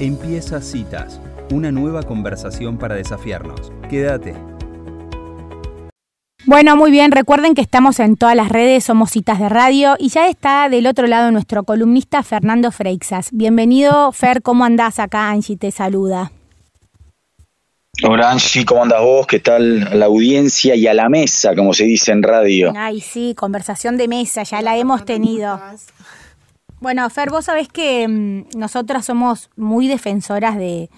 Empieza Citas, una nueva conversación para desafiarnos. Quédate. Bueno, muy bien, recuerden que estamos en todas las redes, somos Citas de Radio y ya está del otro lado nuestro columnista Fernando Freixas. Bienvenido, Fer, ¿cómo andás acá? Angie te saluda. Hola Angie, ¿cómo andas vos? ¿Qué tal a la audiencia y a la mesa, como se dice en radio? Ay, sí, conversación de mesa, ya la hemos tenido. Bueno, Fer, vos sabés que mm, nosotras somos muy defensoras de,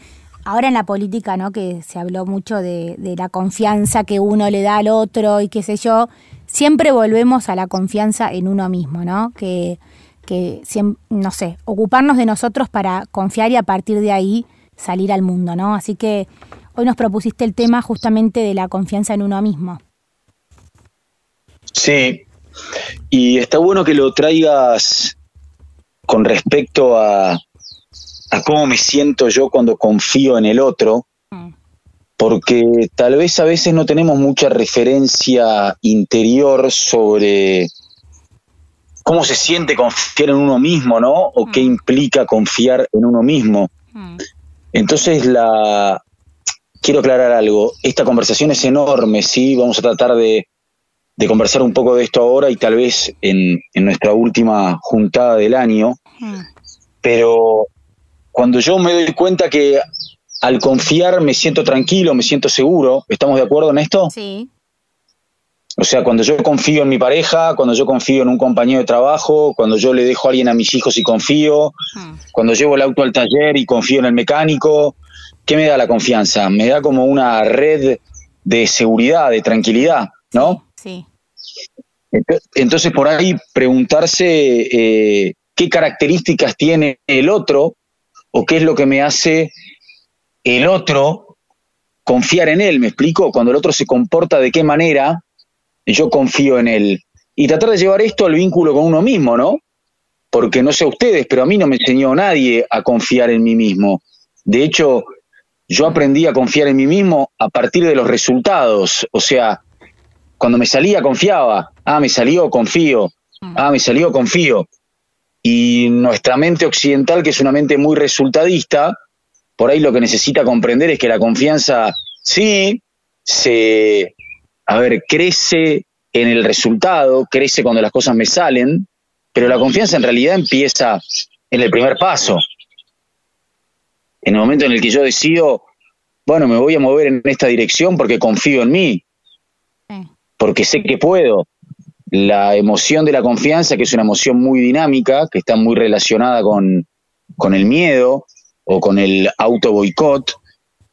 ahora en la política, ¿no? Que se habló mucho de, la confianza que uno le da al otro y qué sé yo, siempre volvemos a la confianza en uno mismo, ¿no? Que, que no sé, ocuparnos de nosotros para confiar y a partir de ahí salir al mundo, ¿no? Así que hoy nos propusiste el tema justamente de la confianza en uno mismo. Sí, y está bueno que lo traigas con respecto a, a cómo me siento yo cuando confío en el otro, mm. porque tal vez a veces no tenemos mucha referencia interior sobre cómo se siente confiar en uno mismo, ¿no? O qué mm. implica confiar en uno mismo. Mm. Entonces la, quiero aclarar algo. Esta conversación es enorme, ¿sí? Vamos a tratar de, conversar un poco de esto ahora y tal vez en, nuestra última juntada del año. Pero cuando yo me doy cuenta que al confiar me siento tranquilo, me siento seguro, ¿estamos de acuerdo en esto? Sí. O sea, cuando yo confío en mi pareja, cuando yo confío en un compañero de trabajo, cuando yo le dejo a alguien a mis hijos y confío, cuando llevo el auto al taller y confío en el mecánico, ¿qué me da la confianza? Me da como una red de seguridad, de tranquilidad, ¿no? Entonces, por ahí preguntarse eh, qué características tiene el otro o qué es lo que me hace el otro confiar en él, ¿me explico? Cuando el otro se comporta de qué manera, yo confío en él. Y tratar de llevar esto al vínculo con uno mismo, ¿no? Porque no sé ustedes, pero a mí no me enseñó nadie a confiar en mí mismo. De hecho, yo aprendí a confiar en mí mismo a partir de los resultados. O sea, cuando me salía, confiaba. Ah, me salió, confío. Mm. Ah, me salió, confío. Y nuestra mente occidental, que es una mente muy resultadista, por ahí lo que necesita comprender es que la confianza sí se, a ver, crece en el resultado, crece cuando las cosas me salen, pero la confianza en realidad empieza en el primer paso en el momento en el que yo decido, bueno, me voy a mover en esta dirección porque confío en mí, porque sé que puedo. La emoción de la confianza, que es una emoción muy dinámica, que está muy relacionada con, con el miedo o con el auto boicot,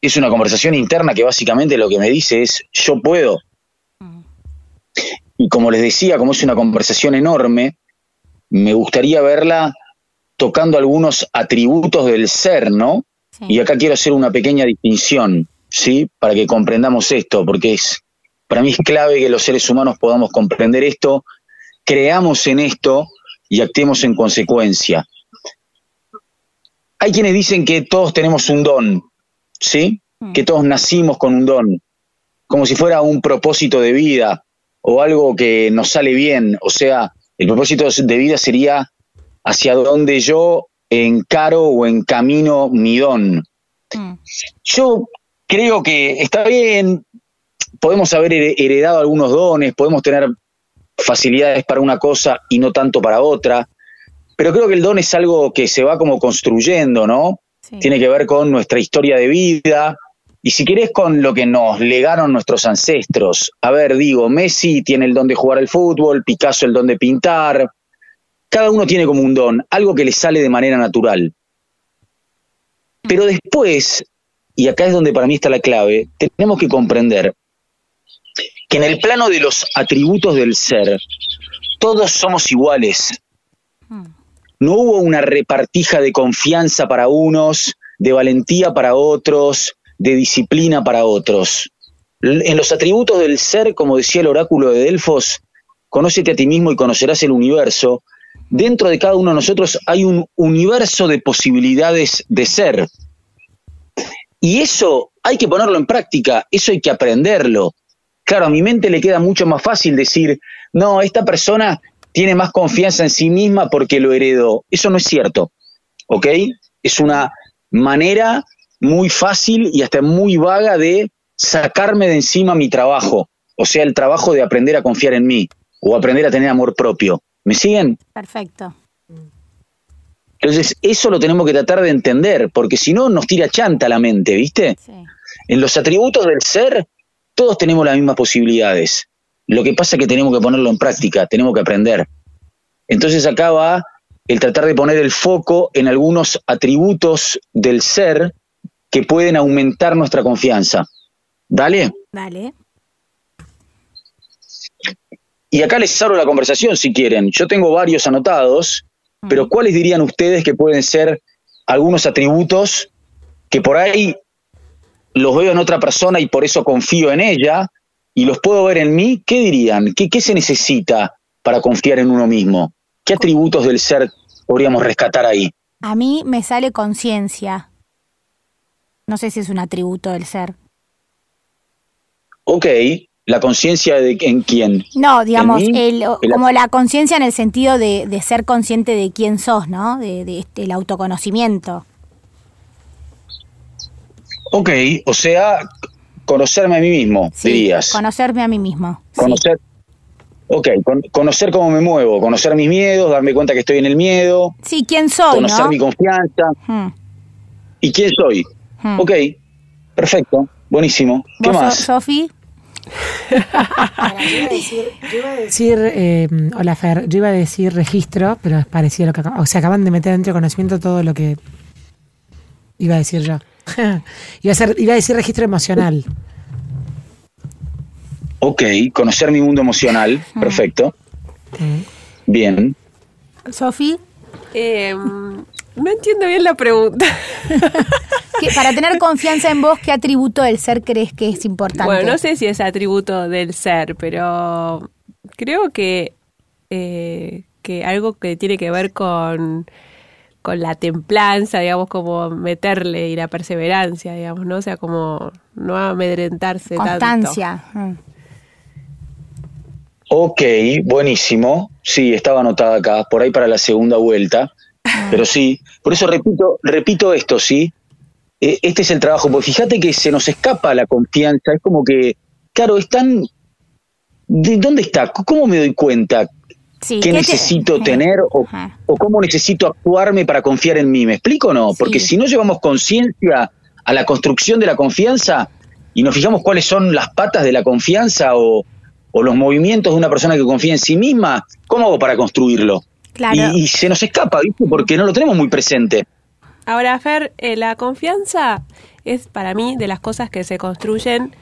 es una conversación interna que básicamente lo que me dice es yo puedo. Y como les decía, como es una conversación enorme, me gustaría verla tocando algunos atributos del ser, ¿no? Y acá quiero hacer una pequeña distinción, ¿sí? Para que comprendamos esto, porque es, para mí es clave que los seres humanos podamos comprender esto, creamos en esto y actuemos en consecuencia. Hay quienes dicen que todos tenemos un don, ¿sí? Mm. Que todos nacimos con un don, como si fuera un propósito de vida o algo que nos sale bien. O sea, el propósito de vida sería hacia donde yo encaro o encamino mi don. Mm. Yo creo que está bien, podemos haber heredado algunos dones, podemos tener facilidades para una cosa y no tanto para otra, pero creo que el don es algo que se va como construyendo, ¿no? Tiene que ver con nuestra historia de vida y si querés con lo que nos legaron nuestros ancestros. A ver, digo, Messi tiene el don de jugar al fútbol, Picasso el don de pintar, cada uno tiene como un don, algo que le sale de manera natural. Pero después, y acá es donde para mí está la clave, tenemos que comprender que en el plano de los atributos del ser, todos somos iguales. No hubo una repartija de confianza para unos, de valentía para otros, de disciplina para otros. En los atributos del ser, como decía el oráculo de Delfos, conócete a ti mismo y conocerás el universo, dentro de cada uno de nosotros hay un universo de posibilidades de ser. Y eso hay que ponerlo en práctica, eso hay que aprenderlo. Claro, a mi mente le queda mucho más fácil decir, no, esta persona tiene más confianza en sí misma porque lo heredó. Eso no es cierto, ¿ok? Es una manera muy fácil y hasta muy vaga de sacarme de encima mi trabajo, o sea, el trabajo de aprender a confiar en mí o aprender a tener amor propio. ¿Me siguen? Perfecto. Entonces, eso lo tenemos que tratar de entender, porque si no, nos tira chanta la mente, ¿viste? Sí. En los atributos del ser, todos tenemos las mismas posibilidades. Lo que pasa es que tenemos que ponerlo en práctica, tenemos que aprender. Entonces acá va el tratar de poner el foco en algunos atributos del ser que pueden aumentar nuestra confianza. ¿Dale? Dale. Y acá les abro la conversación si quieren. Yo tengo varios anotados, pero ¿cuáles dirían ustedes que pueden ser algunos atributos que por ahí los veo en otra persona y por eso confío en ella y los puedo ver en mí? ¿Qué dirían? ¿Qué, qué se necesita para confiar en uno mismo? ¿Qué atributos del ser podríamos rescatar ahí? A mí me sale conciencia. No sé si es un atributo del ser. Ok, la conciencia de en quién. No, digamos, el- El- como la conciencia en el sentido de, de ser consciente de quién sos, ¿no? De, de este, el autoconocimiento. Ok, o sea, conocerme a mí mismo, Sí, dirías. Conocerme a mí mismo. sí. Conocer. Ok, con- conocer cómo me muevo, conocer mis miedos, darme cuenta que estoy en el miedo, Sí, quién soy, conocer ¿no? mi confianza Hmm, y quién soy. hmm. Ok, perfecto, buenísimo. ¿Qué ¿Vos, más? So- Sofi? Yo iba a decir, eh, hola Fer, yo iba a decir registro, pero es parecido a lo que O sea, acaban de meter dentro de conocimiento todo lo que iba a decir yo. iba, a ser, iba a decir registro emocional. Ok, conocer mi mundo emocional, perfecto. Bien. Sofi, Eh, no entiendo bien la pregunta. ¿qué- para tener confianza en vos, ¿qué atributo del ser crees que es importante? Bueno, no sé si es atributo del ser, pero creo que, eh, que algo que tiene que ver con, con la templanza, digamos, como meterle y la perseverancia, digamos, ¿no? O sea, como no amedrentarse tanto. Constancia. hmm. Ok, buenísimo. Sí, estaba anotada acá, por ahí para la segunda vuelta. Pero sí, por eso repito, repito esto, ¿sí? Eh, Este es el trabajo, porque fíjate que se nos escapa la confianza, es como que, claro, es tan... ¿De dónde está? ¿Cómo me doy cuenta? Sí, ¿Qué necesito tener o, cómo necesito actuarme para confiar en mí? ¿Me explico o no? Porque Sí. si no llevamos conciencia a la construcción de la confianza y nos fijamos cuáles son las patas de la confianza o, o los movimientos de una persona que confía en sí misma, ¿cómo hago para construirlo? Claro. Y, y se nos escapa, ¿viste? Porque no lo tenemos muy presente. Ahora, Fer, eh, la confianza es para mí de las cosas que se construyen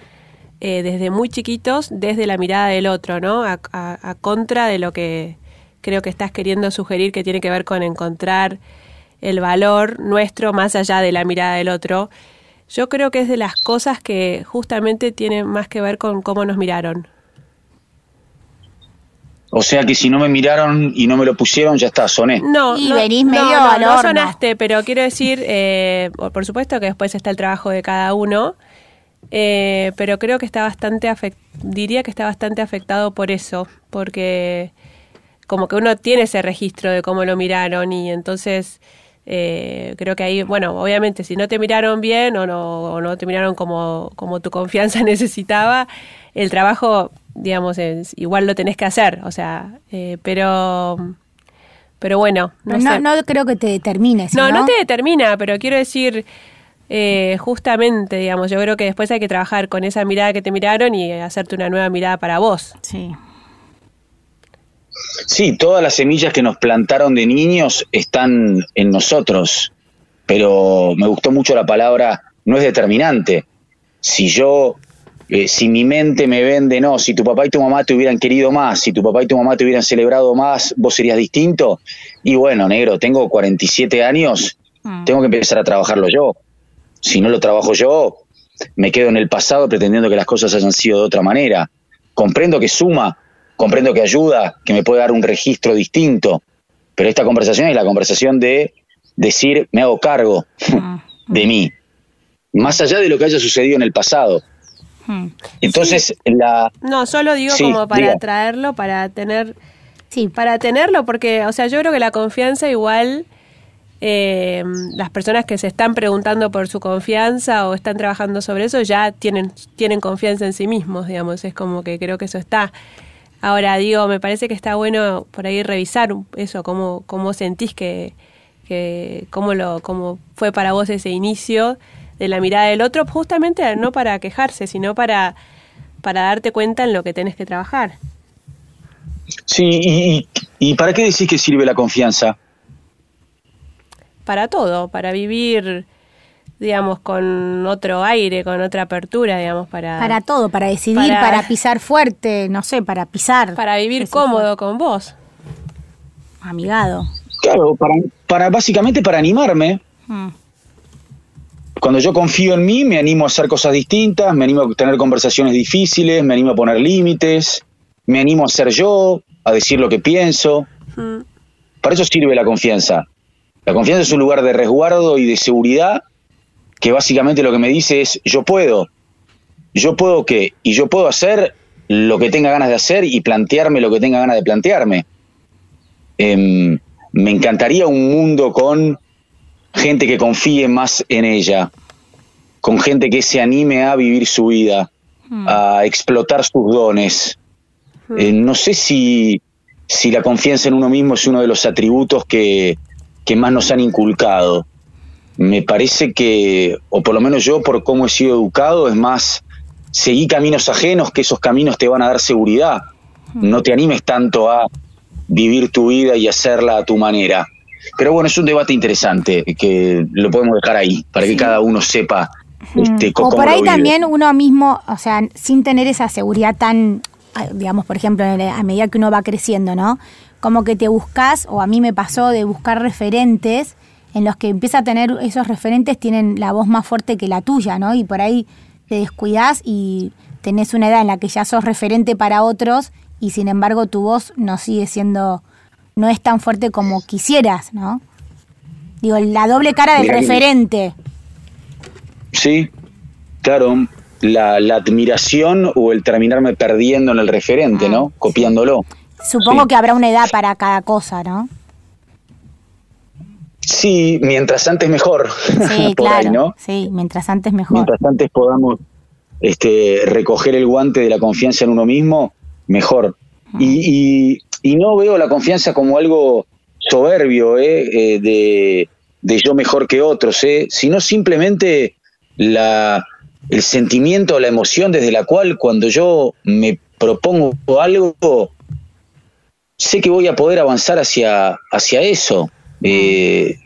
eh, desde muy chiquitos, desde la mirada del otro, ¿no? A, a- a contra de lo que creo que estás queriendo sugerir que tiene que ver con encontrar el valor nuestro más allá de la mirada del otro. Yo creo que es de las cosas que justamente tienen más que ver con cómo nos miraron. O sea que si no me miraron y no me lo pusieron, ya está, soné. No, Y no, venís no, medio no, al no horno. sonaste, pero quiero decir, eh, por supuesto que después está el trabajo de cada uno, eh, pero creo que está bastante afect diría que está bastante afectado por eso, porque como que uno tiene ese registro de cómo lo miraron y entonces eh, creo que ahí, bueno, obviamente si no te miraron bien o no, o no te miraron como, como tu confianza necesitaba, el trabajo, digamos, es, igual lo tenés que hacer, o sea, eh, pero... Pero bueno, no, No, sé. no creo que te determines. No, no te determina, pero quiero decir, eh, justamente, digamos, yo creo que después hay que trabajar con esa mirada que te miraron y hacerte una nueva mirada para vos. Sí. Sí, todas las semillas que nos plantaron de niños están en nosotros, pero me gustó mucho la palabra no es determinante. Si yo, eh, si mi mente me vende, no, si tu papá y tu mamá te hubieran querido más, si tu papá y tu mamá te hubieran celebrado más, vos serías distinto. Y bueno, negro, tengo 47 años, Mm. tengo que empezar a trabajarlo yo. Si no lo trabajo yo, me quedo en el pasado pretendiendo que las cosas hayan sido de otra manera. Comprendo que suma, comprendo que ayuda, que me puede dar un registro distinto, pero esta conversación es la conversación de decir, me hago cargo de mí, más allá de lo que haya sucedido en el pasado. Entonces, la... No, solo digo Sí, como para diga. traerlo, para tener, Sí, para tenerlo, porque, o sea, yo creo que la confianza igual eh, las personas que se están preguntando por su confianza o están trabajando sobre eso ya tienen, tienen confianza en sí mismos, digamos, es como que creo que eso está. Ahora digo, me parece que está bueno por ahí revisar eso, cómo, cómo sentís que, cómo, lo, cómo fue para vos ese inicio de la mirada del otro, justamente no para quejarse, sino para, para darte cuenta en lo que tenés que trabajar. Sí, y, y ¿para qué decís que sirve la confianza? Para todo, para vivir, digamos, con otro aire, con otra apertura, digamos, para... Para todo, para decidir, para, pisar fuerte, no sé, para pisar. Para vivir cómodo con vos. Amigado. Claro, para, para básicamente para animarme. Mm. Cuando yo confío en mí, me animo a hacer cosas distintas, me animo a tener conversaciones difíciles, me animo a poner límites, me animo a ser yo, a decir lo que pienso. Mm. Para eso sirve la confianza. La confianza es un lugar de resguardo y de seguridad que básicamente lo que me dice es yo puedo, yo puedo qué, y yo puedo hacer lo que tenga ganas de hacer y plantearme lo que tenga ganas de plantearme. Em, me encantaría un mundo con gente que confíe más en ella, con gente que se anime a vivir su vida, hmm. a explotar sus dones. Hmm. Eh, no sé si, si la confianza en uno mismo es uno de los atributos que, que más nos han inculcado. Me parece que, o por lo menos yo por cómo he sido educado, es más, seguí caminos ajenos, que esos caminos te van a dar seguridad. No te animes tanto a vivir tu vida y hacerla a tu manera. Pero bueno, es un debate interesante que lo podemos dejar ahí, para que cada uno sepa. Este, o por ahí también uno mismo, o sea, sin tener esa seguridad tan, digamos, por ejemplo, a medida que uno va creciendo, ¿no? Como que te buscas, o a mí me pasó de buscar referentes en los que empieza a tener esos referentes tienen la voz más fuerte que la tuya, ¿no? Y por ahí te descuidas y tenés una edad en la que ya sos referente para otros y sin embargo tu voz no sigue siendo, no es tan fuerte como quisieras, ¿no? Digo, la doble cara del referente. Sí, claro, la, admiración o el terminarme perdiendo en el referente, ¿no? Ah, Copiándolo. Supongo que habrá una edad para cada cosa, ¿no? Sí, mientras antes mejor. Sí, claro. Sí, mientras antes mejor. Mientras antes podamos este, recoger el guante de la confianza en uno mismo, mejor. Y, no veo la confianza como algo soberbio, ¿eh? eh de, de, yo mejor que otros, ¿eh? sino simplemente la, el sentimiento, la emoción desde la cual cuando yo me propongo algo, sé que voy a poder avanzar hacia, hacia eso. Eh,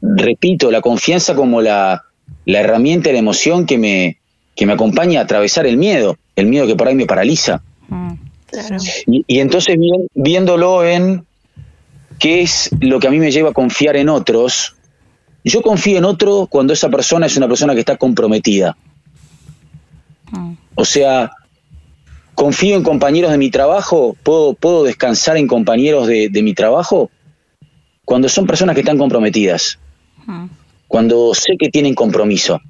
repito, la confianza como la, la herramienta, la emoción que me, que me acompaña a atravesar el miedo, el miedo que por ahí me paraliza. Mm, y, entonces viéndolo en qué es lo que a mí me lleva a confiar en otros, yo confío en otro cuando esa persona es una persona que está comprometida. Mm. O sea, confío en compañeros de mi trabajo, puedo, puedo descansar en compañeros de, mi trabajo cuando son personas que están comprometidas, cuando sé que tienen compromiso.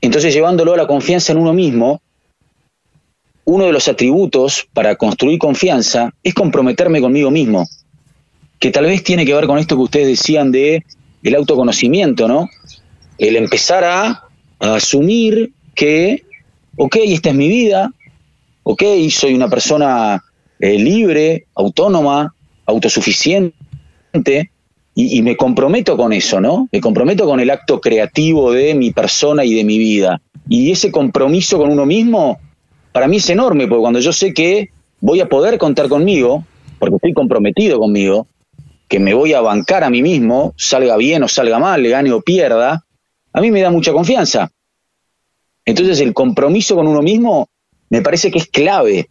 Entonces, llevándolo a la confianza en uno mismo, uno de los atributos para construir confianza es comprometerme conmigo mismo, que tal vez tiene que ver con esto que ustedes decían de el autoconocimiento, ¿no? El empezar a, a asumir que, ok, esta es mi vida, ok, soy una persona eh, libre, autónoma, autosuficiente, y, me comprometo con eso, ¿no? Me comprometo con el acto creativo de mi persona y de mi vida. Y ese compromiso con uno mismo, para mí es enorme, porque cuando yo sé que voy a poder contar conmigo, porque estoy comprometido conmigo, que me voy a bancar a mí mismo, salga bien o salga mal, le gane o pierda, a mí me da mucha confianza. Entonces el compromiso con uno mismo me parece que es clave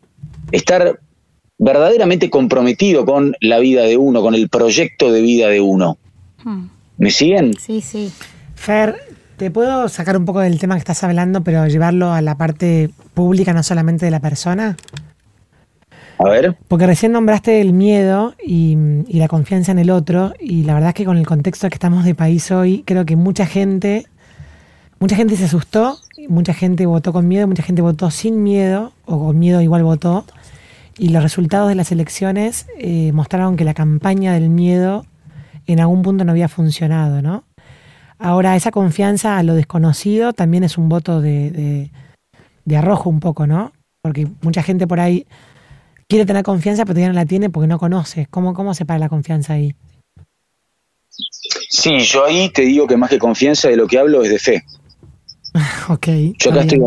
estar verdaderamente comprometido con la vida de uno, con el proyecto de vida de uno. Hmm. ¿Me siguen? Sí, sí. Fer, te puedo sacar un poco del tema que estás hablando, pero llevarlo a la parte pública, no solamente de la persona. A ver. Porque recién nombraste el miedo y, y, la confianza en el otro, y la verdad es que con el contexto que estamos de país hoy, creo que mucha gente, mucha gente se asustó mucha gente votó con miedo, mucha gente votó sin miedo, o con miedo igual votó. Y los resultados de las elecciones eh, mostraron que la campaña del miedo en algún punto no había funcionado, ¿no? Ahora, esa confianza a lo desconocido también es un voto de, de, arrojo un poco, ¿no? Porque mucha gente por ahí quiere tener confianza, pero todavía no la tiene porque no conoce. ¿Cómo, cómo se para la confianza ahí? Sí, yo ahí te digo que más que confianza de lo que hablo es de fe. ok. Yo acá estoy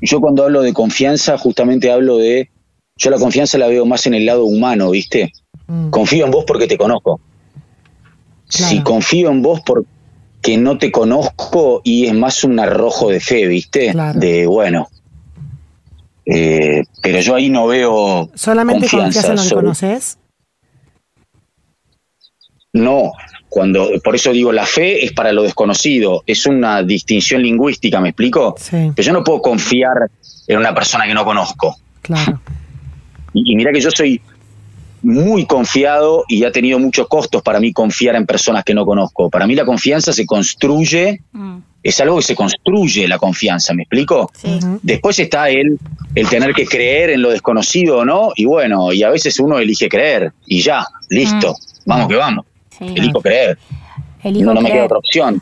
yo cuando hablo de confianza justamente hablo de yo la confianza la veo más en el lado humano, ¿viste? Mm. Confío en vos porque te conozco. Claro. Si confío en vos porque no te conozco y es más un arrojo de fe, ¿viste? Claro. De bueno. Eh, pero yo ahí no veo ¿Solamente confianza confías en lo que sobre- conoces? No, cuando por eso digo la fe es para lo desconocido, es una distinción lingüística, ¿me explico? Sí, Pero yo no puedo confiar en una persona que no conozco. claro. Y, y mira que yo soy muy confiado y ha tenido muchos costos para mí confiar en personas que no conozco. Para mí la confianza se construye, Mm, es algo que se construye la confianza, ¿me explico? sí. Después está el, el tener que creer en lo desconocido o no, y bueno, y a veces uno elige creer, y ya, listo, vamos que vamos, sí. elijo creer, Elijo no, no me queda otra opción.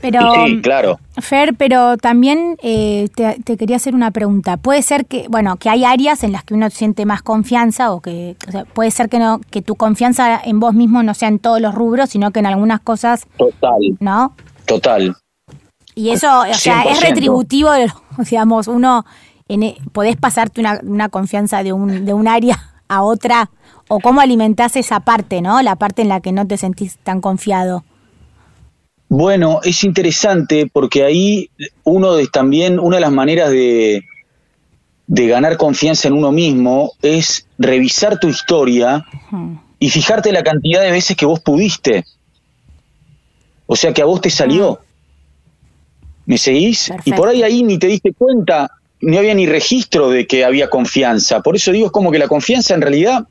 Pero, sí, claro. Fer, pero también eh, te, te quería hacer una pregunta. Puede ser que, bueno, que hay áreas en las que uno siente más confianza o que, o sea, puede ser que no, que tu confianza en vos mismo no sea en todos los rubros, sino que en algunas cosas, Total, ¿no? total. Y eso, o sea, es 100%. retributivo, digamos, uno, en, e- podés pasarte una, una confianza de un, de un área a otra, o cómo alimentás esa parte, ¿no? La parte en la que no te sentís tan confiado. Bueno, es interesante porque ahí uno de, también, una de las maneras de, de ganar confianza en uno mismo es revisar tu historia y fijarte la cantidad de veces que vos pudiste. O sea, que a vos te salió. ¿Me seguís? Y por ahí ahí ni te diste cuenta, no había ni registro de que había confianza. Por eso digo, es como que la confianza en realidad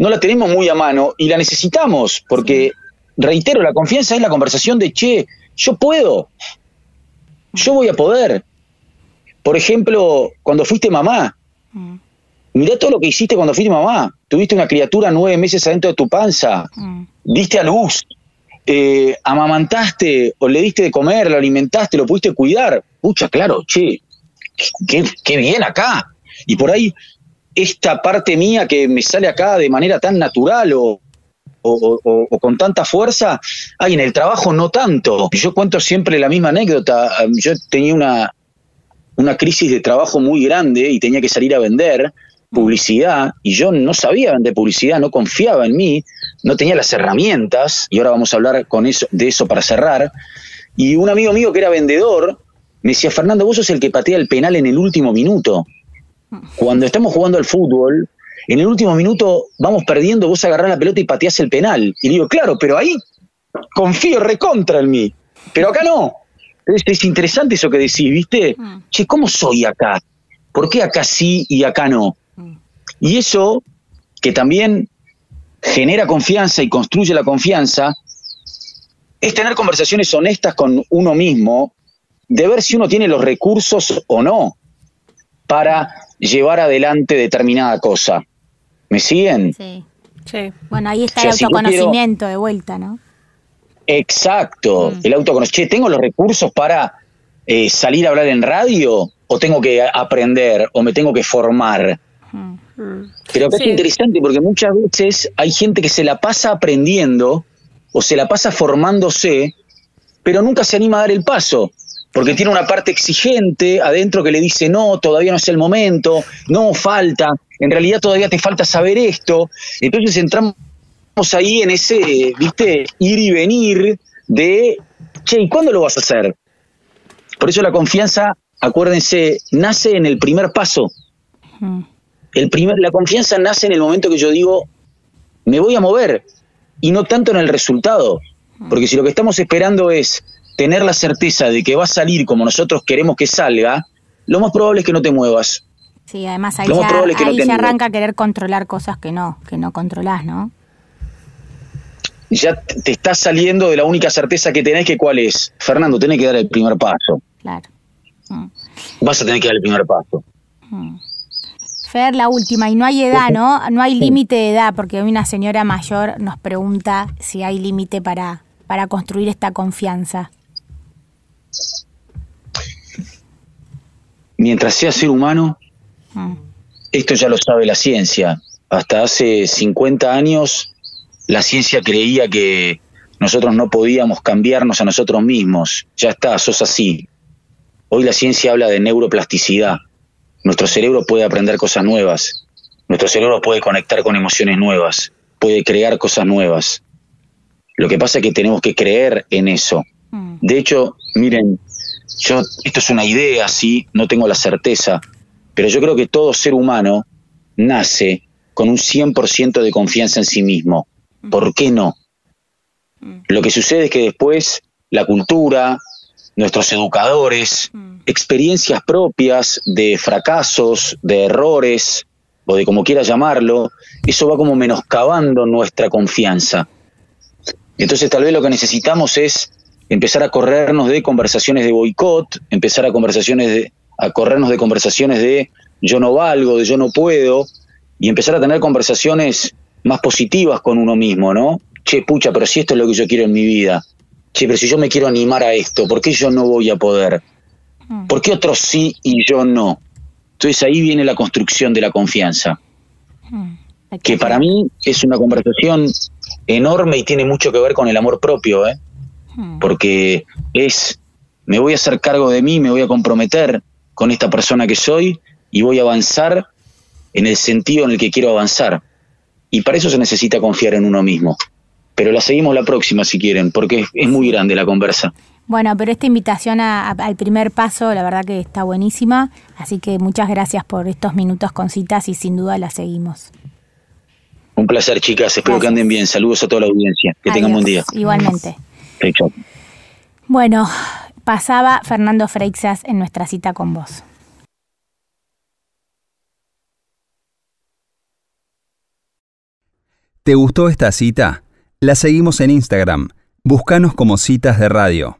no la tenemos muy a mano y la necesitamos, porque, reitero, la confianza es la conversación de, che, yo puedo, yo voy a poder. Por ejemplo, cuando fuiste mamá, Mm, mirá todo lo que hiciste cuando fuiste mamá. Tuviste una criatura nueve meses adentro de tu panza, mm, diste a luz, eh, amamantaste o le diste de comer, lo alimentaste, lo pudiste cuidar. Pucha, claro, che, qué, qué bien acá. Y por ahí, esta parte mía que me sale acá de manera tan natural o, o- con tanta fuerza, ay, en el trabajo no tanto. Yo cuento siempre la misma anécdota. Yo tenía una, una crisis de trabajo muy grande y tenía que salir a vender publicidad y yo no sabía vender publicidad, no confiaba en mí, no tenía las herramientas y ahora vamos a hablar con eso, de eso para cerrar. Y un amigo mío que era vendedor me decía, Fernando, vos sos el que patea el penal en el último minuto. Cuando estamos jugando al fútbol, en el último minuto vamos perdiendo, vos agarrás la pelota y pateás el penal. Y digo, claro, pero ahí confío recontra en mí. Pero acá no. Es, es interesante eso que decís, ¿viste? Mm. Che, ¿cómo soy acá? ¿Por qué acá sí y acá no? Mm. Y eso, que también genera confianza y construye la confianza, es tener conversaciones honestas con uno mismo, de ver si uno tiene los recursos o no para llevar adelante determinada cosa. ¿Me siguen? sí. Sí. Bueno, ahí está O sea, el si autoconocimiento de vuelta, ¿no? Exacto, Mm. el autoconocimiento. Che, ¿tengo los recursos para eh, salir a hablar en radio? ¿O tengo que aprender? ¿O me tengo que formar? Mm. Mm. Pero acá Sí. es interesante porque muchas veces hay gente que se la pasa aprendiendo o se la pasa formándose, pero nunca se anima a dar el paso. Porque tiene una parte exigente adentro que le dice, no, todavía no es el momento, no, falta, en realidad todavía te falta saber esto. Entonces entramos ahí en ese, viste, ir y venir de, che, ¿y cuándo lo vas a hacer? Por eso la confianza, acuérdense, nace en el primer paso. El primer, la confianza nace en el momento que yo digo, me voy a mover, y no tanto en el resultado. Porque si lo que estamos esperando es tener la certeza de que va a salir como nosotros queremos que salga, lo más probable es que no te muevas. Sí, además ahí, Lo ya, es que no te ya arranca a querer controlar cosas que no, que no controlás, ¿no? Ya te estás saliendo de la única certeza que tenés, que cuál es. Fernando, tenés que dar el primer paso. Claro. Mm, Vas a tener que dar el primer paso. mm. Fer, la última, y no hay edad, ¿no? No hay límite de edad, porque hoy una señora mayor nos pregunta si hay límite para, para construir esta confianza. Mientras sea ser humano, Mm. esto ya lo sabe la ciencia. Hasta hace 50 años la ciencia creía que nosotros no podíamos cambiarnos a nosotros mismos. Ya está, sos así. Hoy la ciencia habla de neuroplasticidad. Nuestro cerebro puede aprender cosas nuevas. Nuestro cerebro puede conectar con emociones nuevas. Puede crear cosas nuevas. Lo que pasa es que tenemos que creer en eso. Mm. De hecho, miren, yo esto es una idea, sí, no tengo la certeza, pero yo creo que todo ser humano nace con un 100% de confianza en sí mismo. ¿Por qué no? Lo que sucede es que después la cultura, nuestros educadores, experiencias propias de fracasos, de errores, o de como quiera llamarlo, eso va como menoscabando nuestra confianza. Entonces tal vez lo que necesitamos es empezar a corrernos de conversaciones de boicot, empezar a conversaciones de, a corrernos de conversaciones de yo no valgo, de yo no puedo, y empezar a tener conversaciones más positivas con uno mismo, ¿no? Che, pucha, pero si esto es lo que yo quiero en mi vida. Che, pero si yo me quiero animar a esto, ¿por qué yo no voy a poder? ¿Por qué otros sí y yo no? Entonces ahí viene la construcción de la confianza, que para mí es una conversación enorme y tiene mucho que ver con el amor propio, ¿eh? Porque es, me voy a hacer cargo de mí, me voy a comprometer con esta persona que soy y voy a avanzar en el sentido en el que quiero avanzar. Y para eso se necesita confiar en uno mismo. Pero la seguimos la próxima si quieren, porque es, muy grande la conversa. Bueno, pero esta invitación a- a- al primer paso, la verdad que está buenísima. Así que muchas gracias por estos minutos con citas y sin duda la seguimos. Un placer, chicas. Espero que anden bien. Saludos a toda la audiencia. Que tengan buen día. Adiós. Igualmente. Bueno, pasaba Fernando Freixas en nuestra cita con vos. ¿Te gustó esta cita? La seguimos en Instagram. Búscanos como Citas de Radio.